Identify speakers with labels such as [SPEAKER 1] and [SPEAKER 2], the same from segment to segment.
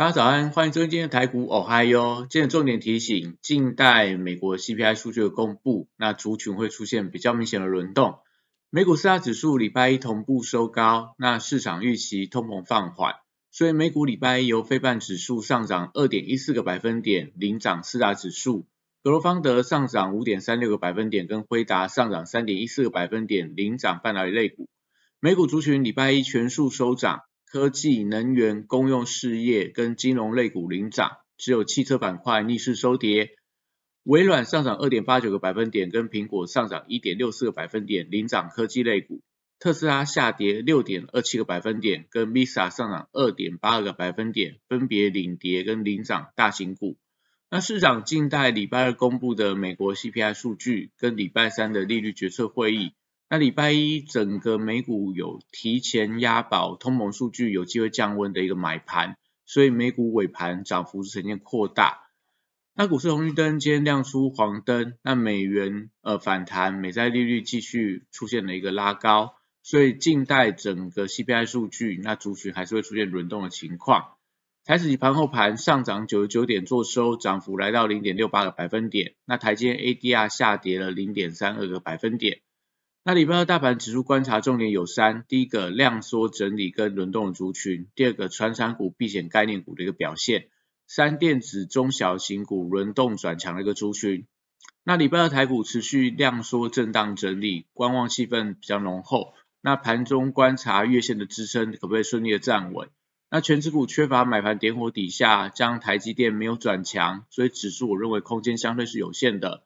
[SPEAKER 1] 大家早安，欢迎收听今天的台股哦嗨哟。今天重点提醒，近代美国 CPI 数据的公布，那族群会出现比较明显的轮动。美股四大指数礼拜一同步收高，那市场预期通膨放缓，所以美股礼拜一由非半指数上涨二点一四个百分点，领涨四大指数；格罗方德上涨五点三六个百分点，跟辉达上涨三点一四个百分点，领涨半导体类股。美股族群礼拜一全数收涨。科技、能源、公用事业跟金融类股领涨，只有汽车板块逆势收跌。微软上涨二点八九个百分点，跟苹果上涨一点六四个百分点，领涨科技类股。特斯拉下跌六点二七个百分点，跟 Visa 上涨二点八个百分点，分别领跌跟领涨大型股。那市场静待礼拜二公布的美国 CPI 数据，跟礼拜三的利率决策会议。那礼拜一整个美股有提前押宝，通膨数据有机会降温的一个买盘，所以美股尾盘涨幅是呈现扩大。那股市红绿灯今天亮出黄灯，那美元呃反弹，美债利率继续出现了一个拉高，所以静待整个 CPI 数据，那族群还是会出现轮动的情况。台指盘后盘上涨九十九点做收，涨幅来到零点六八个百分点。那台积 ADR 下跌了零点三二个百分点。那礼拜二大盘指数观察重点有三：第一个量缩整理跟轮动的族群；第二个传产股、避险概念股的一个表现；三电子中小型股轮动转强的一个族群。那礼拜二台股持续量缩震荡整理，观望气氛比较浓厚。那盘中观察月线的支撑可不可以顺利的站稳？那全指股缺乏买盘点火底下，将台积电没有转强，所以指数我认为空间相对是有限的。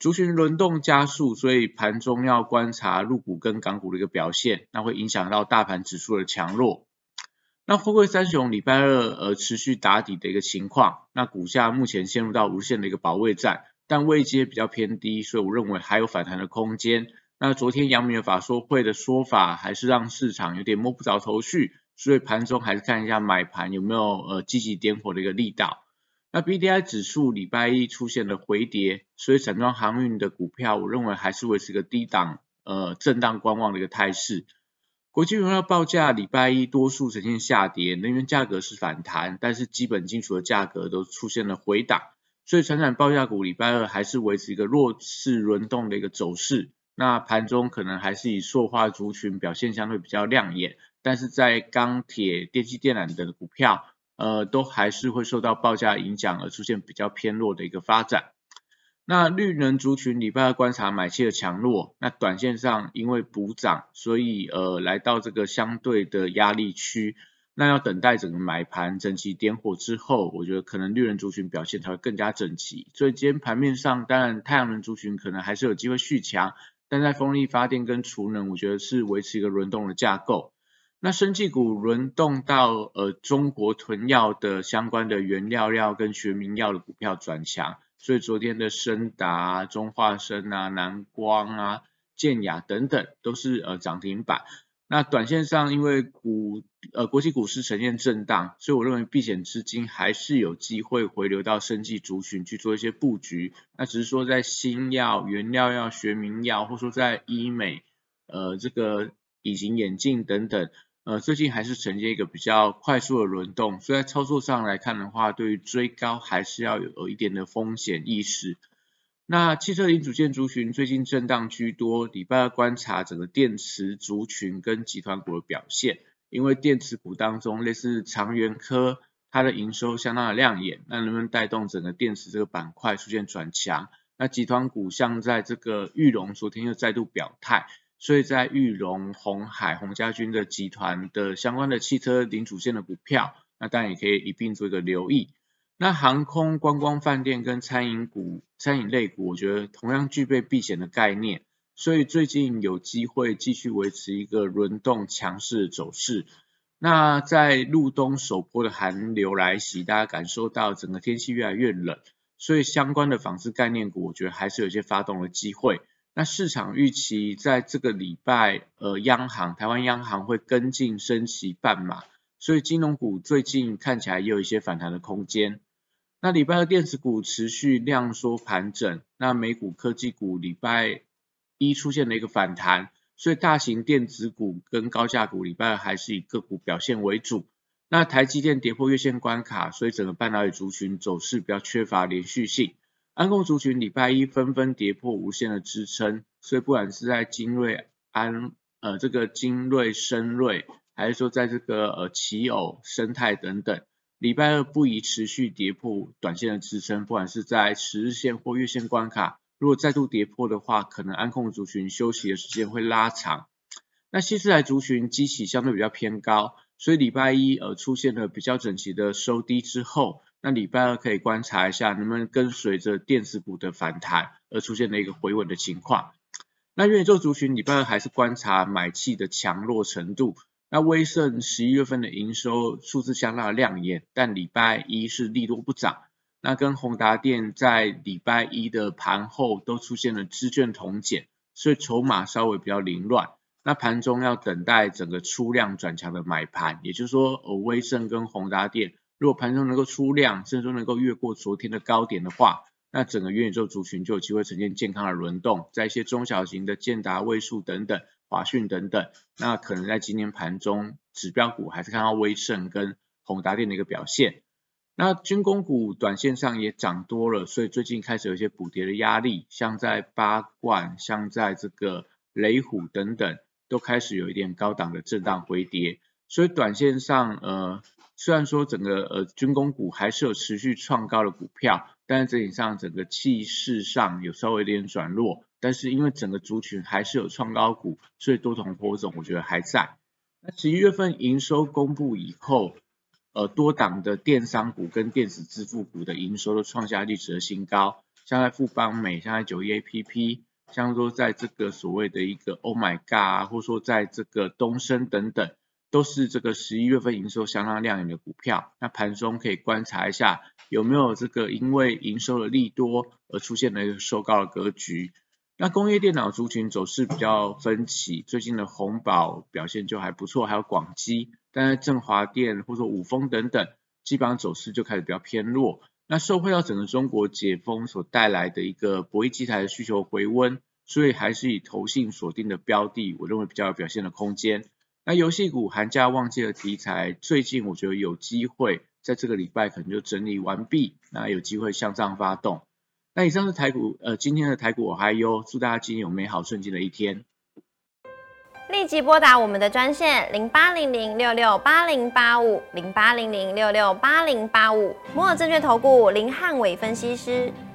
[SPEAKER 1] 族群轮动加速，所以盘中要观察入股跟港股的一个表现，那会影响到大盘指数的强弱。那富贵三雄礼拜二呃持续打底的一个情况，那股价目前陷入到无限的一个保卫战，但位阶比较偏低，所以我认为还有反弹的空间。那昨天杨明的法说会的说法，还是让市场有点摸不着头绪，所以盘中还是看一下买盘有没有呃积极点火的一个力道。那 B D I 指数礼拜一出现了回跌，所以散装航运的股票，我认为还是维持个低档，呃，震荡观望的一个态势。国际原料报价礼拜一多数呈现下跌，能源价格是反弹，但是基本金属的价格都出现了回档，所以船产报价股礼拜二还是维持一个弱势轮动的一个走势。那盘中可能还是以塑化族群表现相对比较亮眼，但是在钢铁、电气电缆等股票。呃，都还是会受到报价影响而出现比较偏弱的一个发展。那绿能族群礼拜二观察买气的强弱，那短线上因为补涨，所以呃来到这个相对的压力区，那要等待整个买盘整齐点火之后，我觉得可能绿能族群表现才会更加整齐。所以今天盘面上，当然太阳能族群可能还是有机会续强，但在风力发电跟储能，我觉得是维持一个轮动的架构。那生技股轮动到呃中国囤药的相关的原料料跟学名药的股票转强，所以昨天的深达、中化生啊、南光啊、建雅等等都是呃涨停板。那短线上因为股呃国际股市呈现震荡，所以我认为避险资金还是有机会回流到生技族群去做一些布局。那只是说在新药、原料药、学名药，或者说在医美呃这个隐形眼镜等等。呃，最近还是呈现一个比较快速的轮动，所以在操作上来看的话，对于追高还是要有一点的风险意识。那汽车零组件族群最近震荡居多，礼拜二观察整个电池族群跟集团股的表现，因为电池股当中类似长源科，它的营收相当的亮眼，那能不能带动整个电池这个板块出现转强？那集团股像在这个玉龙昨天又再度表态。所以在玉龙、红海、洪家军的集团的相关的汽车零组件的股票，那当然也可以一并做一个留意。那航空、观光、饭店跟餐饮股、餐饮类股，我觉得同样具备避险的概念，所以最近有机会继续维持一个轮动强势的走势。那在入冬首波的寒流来袭，大家感受到整个天气越来越冷，所以相关的纺织概念股，我觉得还是有些发动的机会。那市场预期在这个礼拜，呃，央行台湾央行会跟进升息半码，所以金融股最近看起来也有一些反弹的空间。那礼拜二电子股持续量缩盘整，那美股科技股礼拜一出现了一个反弹，所以大型电子股跟高价股礼拜二还是以个股表现为主。那台积电跌破月线关卡，所以整个半导体族群走势比较缺乏连续性。安控族群礼拜一纷纷跌破无限的支撑，所以不管是在精锐安呃这个精锐深锐，还是说在这个呃奇偶生态等等，礼拜二不宜持续跌破短线的支撑，不管是在十日线或月线关卡，如果再度跌破的话，可能安控族群休息的时间会拉长。那西斯莱族群基期相对比较偏高，所以礼拜一呃出现了比较整齐的收低之后。那礼拜二可以观察一下，能不能跟随着电子股的反弹而出现了一个回稳的情况。那元宇宙族群礼拜二还是观察买气的强弱程度。那威盛十一月份的营收数字相当的亮眼，但礼拜一是利多不涨。那跟宏达电在礼拜一的盘后都出现了资券同减，所以筹码稍微比较凌乱。那盘中要等待整个出量转强的买盘，也就是说，呃，威盛跟宏达电。如果盘中能够出量，甚至说能够越过昨天的高点的话，那整个元宇宙族群就有机会呈现健康的轮动。在一些中小型的建达、位数等等、华讯等等，那可能在今天盘中指标股还是看到威盛跟宏达电的一个表现。那军工股短线上也涨多了，所以最近开始有一些补跌的压力，像在八冠、像在这个雷虎等等，都开始有一点高档的震荡回跌。所以短线上，呃。虽然说整个呃军工股还是有持续创高的股票，但是整体上整个气势上有稍微有点转弱，但是因为整个族群还是有创高股，所以多重波种我觉得还在。那十一月份营收公布以后，呃多档的电商股跟电子支付股的营收都创下历史的新高，像在富邦美，像在九一 A P P，像说在这个所谓的一个 Oh My God，或者说在这个东升等等。都是这个十一月份营收相当亮眼的股票，那盘中可以观察一下有没有这个因为营收的利多而出现了一个收高的格局。那工业电脑族群走势比较分歧，最近的红宝表现就还不错，还有广基，但是振华电或者五丰等等，基本上走势就开始比较偏弱。那受惠到整个中国解封所带来的一个博弈机台的需求回温，所以还是以投信锁定的标的，我认为比较有表现的空间。那游戏股寒假旺季的题材，最近我觉得有机会在这个礼拜可能就整理完毕，那有机会向上发动。那以上是台股，呃，今天的台股我还有，祝大家今天有美好顺境的一天。
[SPEAKER 2] 立即拨打我们的专线零八零零六六八零八五零八零零六六八零八五摩尔证券投顾林汉伟分析师。